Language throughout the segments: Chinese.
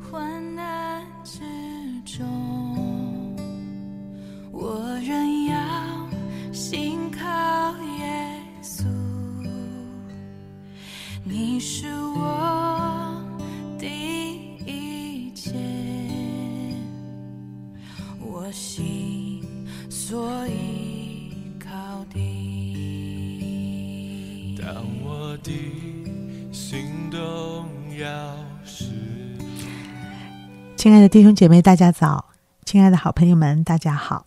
患难之中，我仍要信靠耶稣。你是我的一切，我心所依靠的。当我的心动摇，亲爱的弟兄姐妹，大家早！亲爱的好朋友们，大家好！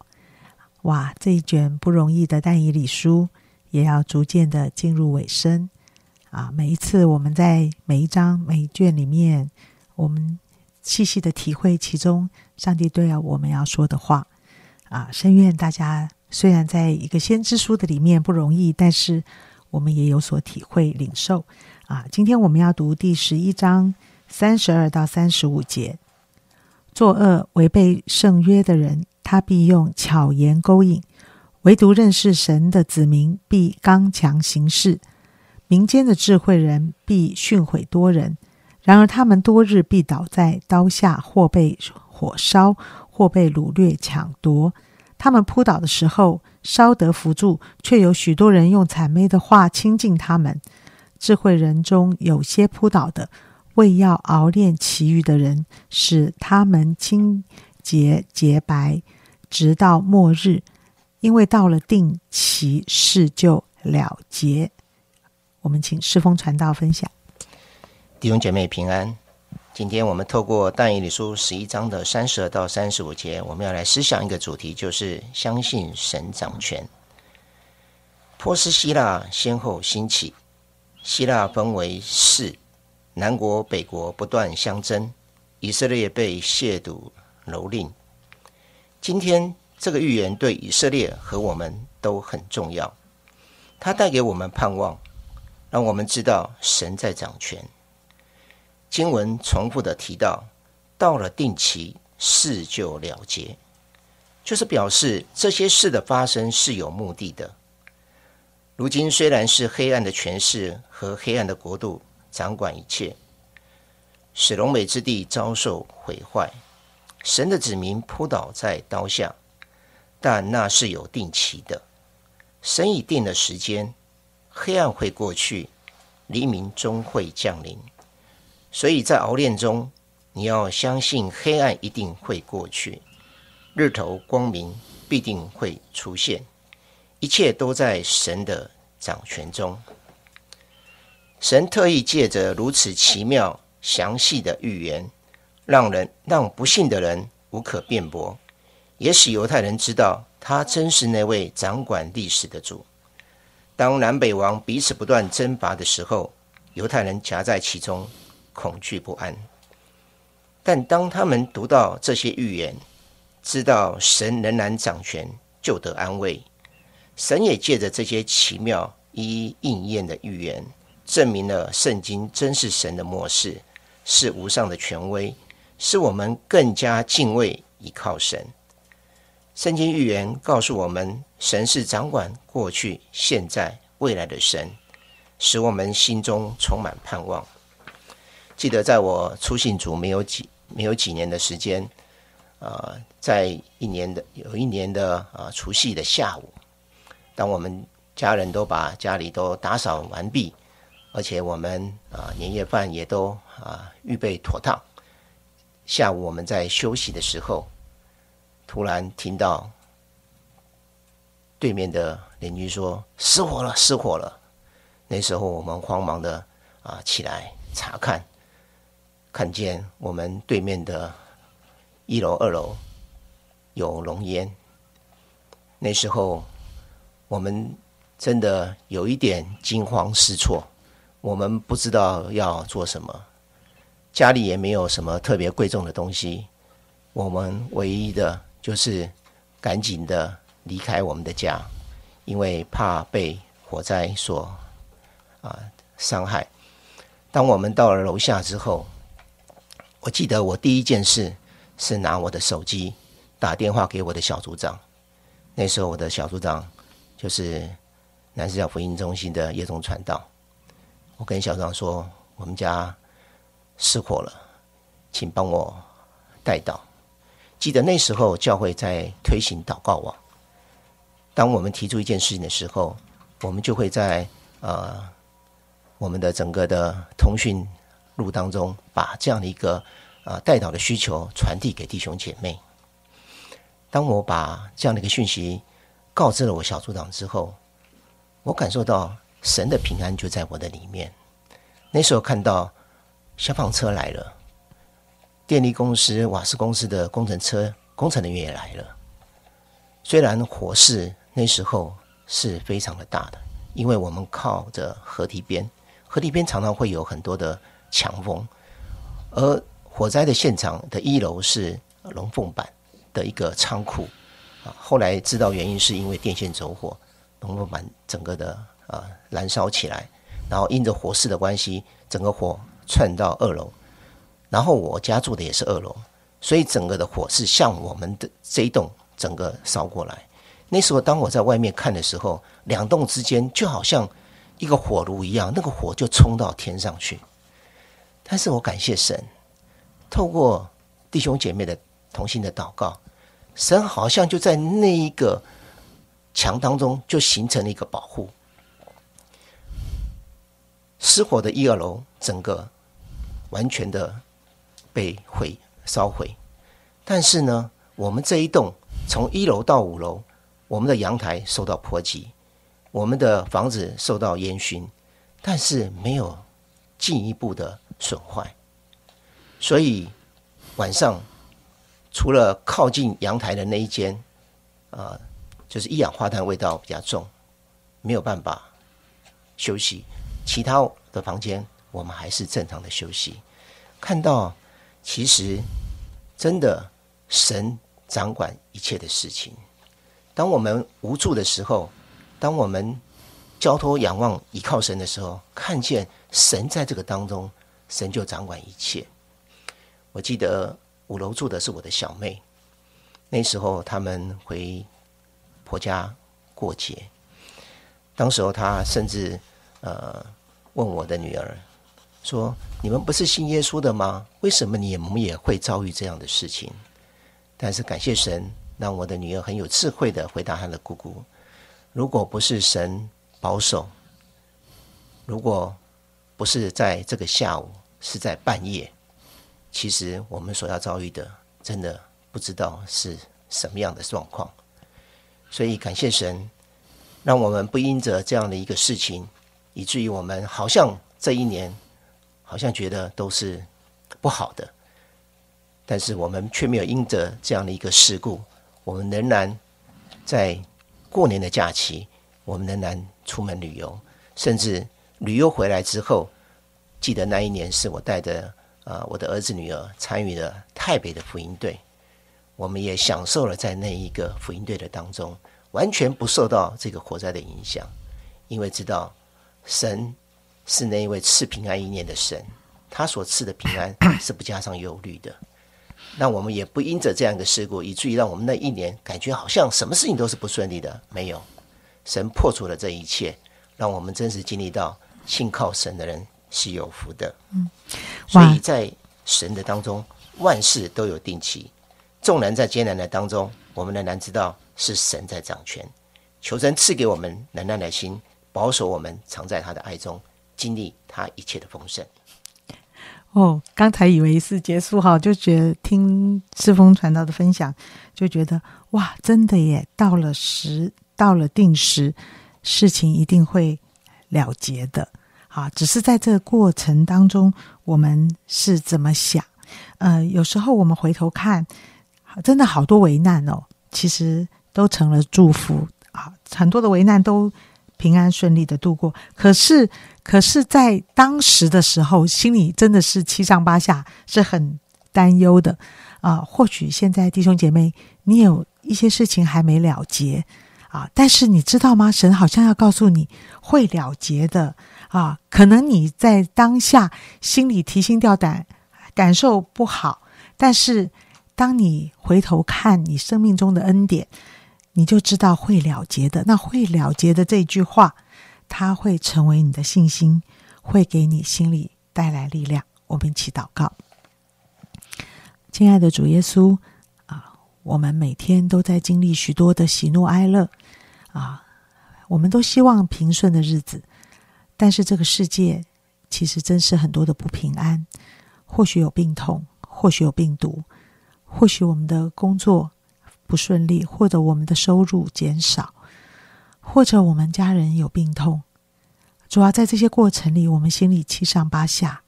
哇，这一卷不容易的但以理书也要逐渐的进入尾声啊！每一次我们在每一章每一卷里面，我们细细的体会其中上帝对我们要说的话啊！深愿大家虽然在一个先知书的里面不容易，但是我们也有所体会领受啊！今天我们要读第十一章三十二到三十五节。作恶违背圣约的人，他必用巧言勾引；唯独认识神的子民，必刚强行事。民间的智慧人必训诲多人，然而他们多日必倒在刀下，或被火烧，或被掳掠抢夺。他们扑倒的时候，稍得扶助，却有许多人用谄媚的话亲近他们。智慧人中有些扑倒的。为要熬炼其余的人，使他们清洁洁白，直到末日。因为到了定期，事就了结。我们请师风传道分享。弟兄姐妹平安。今天我们透过但以理书十一章的三十二到三十五节，我们要来思想一个主题，就是相信神掌权。波斯希腊先后兴起，希腊分为四。南国、北国不断相争，以色列被亵渎蹂躏。今天这个预言对以色列和我们都很重要，它带给我们盼望，让我们知道神在掌权。经文重复的提到，到了定期，事就了结，就是表示这些事的发生是有目的的。如今虽然是黑暗的权势和黑暗的国度。掌管一切，使龙美之地遭受毁坏，神的子民扑倒在刀下，但那是有定期的，神已定了时间，黑暗会过去，黎明终会降临。所以在熬炼中，你要相信黑暗一定会过去，日头光明必定会出现，一切都在神的掌权中。神特意借着如此奇妙、详细的预言，让人让不信的人无可辩驳，也使犹太人知道他真是那位掌管历史的主。当南北王彼此不断征伐的时候，犹太人夹在其中，恐惧不安。但当他们读到这些预言，知道神仍然掌权，就得安慰。神也借着这些奇妙一一应验的预言。证明了圣经真是神的末世，是无上的权威，使我们更加敬畏依靠神。圣经预言告诉我们，神是掌管过去、现在、未来的神，使我们心中充满盼望。记得在我出信主没有几没有几年的时间，呃，在一年的有一年的啊除夕的下午，当我们家人都把家里都打扫完毕。而且我们啊年夜饭也都啊预备妥当。下午我们在休息的时候，突然听到对面的邻居说失火了，失火了。那时候我们慌忙的啊起来查看，看见我们对面的一楼、二楼有浓烟。那时候我们真的有一点惊慌失措。我们不知道要做什么，家里也没有什么特别贵重的东西，我们唯一的就是赶紧的离开我们的家，因为怕被火灾所啊伤害。当我们到了楼下之后，我记得我第一件事是拿我的手机打电话给我的小组长。那时候我的小组长就是南市角福音中心的叶中传道。我跟小张说，我们家失火了，请帮我带到。记得那时候教会在推行祷告网，当我们提出一件事情的时候，我们就会在呃我们的整个的通讯录当中，把这样的一个呃带导的需求传递给弟兄姐妹。当我把这样的一个讯息告知了我小组长之后，我感受到神的平安就在我的里面。那时候看到消防车来了。电力公司、瓦斯公司的工程车工程人员也来了。虽然火势那时候是非常的大的，因为我们靠着河堤边，河堤边常常会有很多的强风，而火灾的现场的一楼是龙凤板的一个仓库啊。后来知道原因是因为电线走火，龙凤板整个的啊燃烧起来，然后因着火势的关系，整个火窜到二楼。然后我家住的也是二楼，所以整个的火是向我们的这一栋整个烧过来。那时候当我在外面看的时候，两栋之间就好像一个火炉一样，那个火就冲到天上去。但是我感谢神，透过弟兄姐妹的同心的祷告，神好像就在那一个墙当中就形成了一个保护。失火的一二楼整个完全的。被毁烧毁，但是呢，我们这一栋从一楼到五楼，我们的阳台受到波及，我们的房子受到烟熏，但是没有进一步的损坏。所以晚上除了靠近阳台的那一间，啊，就是一氧化碳味道比较重，没有办法休息，其他的房间我们还是正常的休息。看到。其实，真的，神掌管一切的事情。当我们无助的时候，当我们交托、仰望、依靠神的时候，看见神在这个当中，神就掌管一切。我记得五楼住的是我的小妹，那时候他们回婆家过节，当时候她甚至呃问我的女儿。说：“你们不是信耶稣的吗？为什么你们也会遭遇这样的事情？”但是感谢神，让我的女儿很有智慧的回答她的姑姑：“如果不是神保守，如果不是在这个下午，是在半夜，其实我们所要遭遇的，真的不知道是什么样的状况。所以感谢神，让我们不因着这样的一个事情，以至于我们好像这一年。”好像觉得都是不好的，但是我们却没有因着这样的一个事故，我们仍然在过年的假期，我们仍然出门旅游，甚至旅游回来之后，记得那一年是我带着啊我的儿子女儿参与了台北的福音队，我们也享受了在那一个福音队的当中，完全不受到这个火灾的影响，因为知道神。是那一位赐平安一念的神，他所赐的平安 是不加上忧虑的。那我们也不因着这样一个事故，以至于让我们那一年感觉好像什么事情都是不顺利的。没有，神破除了这一切，让我们真实经历到信靠神的人是有福的。嗯，所以在神的当中，万事都有定期。纵然在艰难的当中，我们仍然知道是神在掌权。求神赐给我们能耐的心，保守我们藏在他的爱中。经历他一切的丰盛。哦，刚才以为是结束哈，就觉得听赤峰传道的分享，就觉得哇，真的耶！到了时，到了定时，事情一定会了结的。啊，只是在这个过程当中，我们是怎么想？呃，有时候我们回头看，真的好多危难哦，其实都成了祝福啊，很多的危难都。平安顺利的度过，可是，可是在当时的时候，心里真的是七上八下，是很担忧的啊。或许现在弟兄姐妹，你有一些事情还没了结啊，但是你知道吗？神好像要告诉你会了结的啊。可能你在当下心里提心吊胆，感受不好，但是当你回头看你生命中的恩典。你就知道会了结的，那会了结的这句话，它会成为你的信心，会给你心里带来力量。我们一起祷告，亲爱的主耶稣啊，我们每天都在经历许多的喜怒哀乐啊，我们都希望平顺的日子，但是这个世界其实真是很多的不平安，或许有病痛，或许有病毒，或许我们的工作不顺利，或者我们的收入减少，或者我们家人有病痛。主要在这些过程里，我们心里七上八下，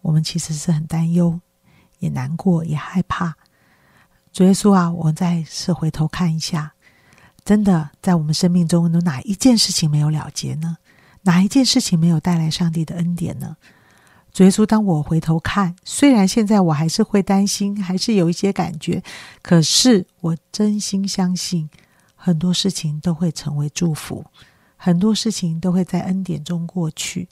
我们其实是很担忧，也难过，也害怕。主耶稣啊，我们再次回头看一下，真的在我们生命中有哪一件事情没有了结呢？哪一件事情没有带来上帝的恩典呢？主耶稣，当我回头看，虽然现在我还是会担心，还是有一些感觉，可是我真心相信，很多事情都会成为祝福。很多事情都会在恩典中过去，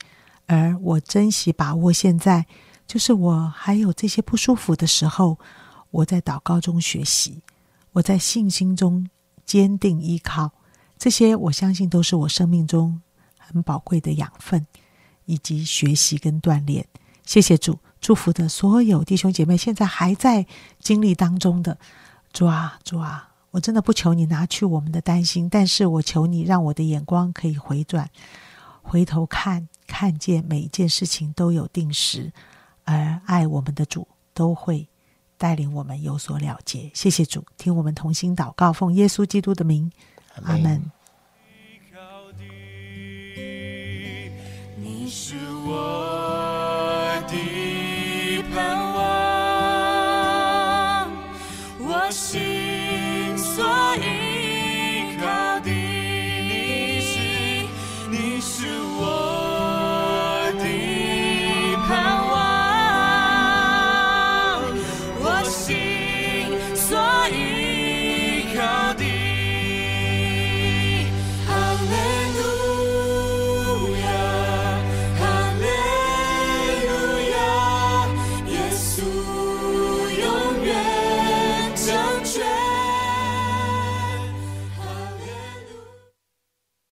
而我珍惜把握现在，就是我还有这些不舒服的时候，我在祷告中学习，我在信心中坚定依靠，这些我相信都是我生命中很宝贵的养分，以及学习跟锻炼。谢谢主，祝福的所有弟兄姐妹，现在还在经历当中的，主啊，主啊。我真的不求你拿去我们的担心，但是我求你让我的眼光可以回转，回头看，看见每一件事情都有定时，而爱我们的主都会带领我们有所了结。谢谢主，听我们同心祷告，奉耶稣基督的名，阿门。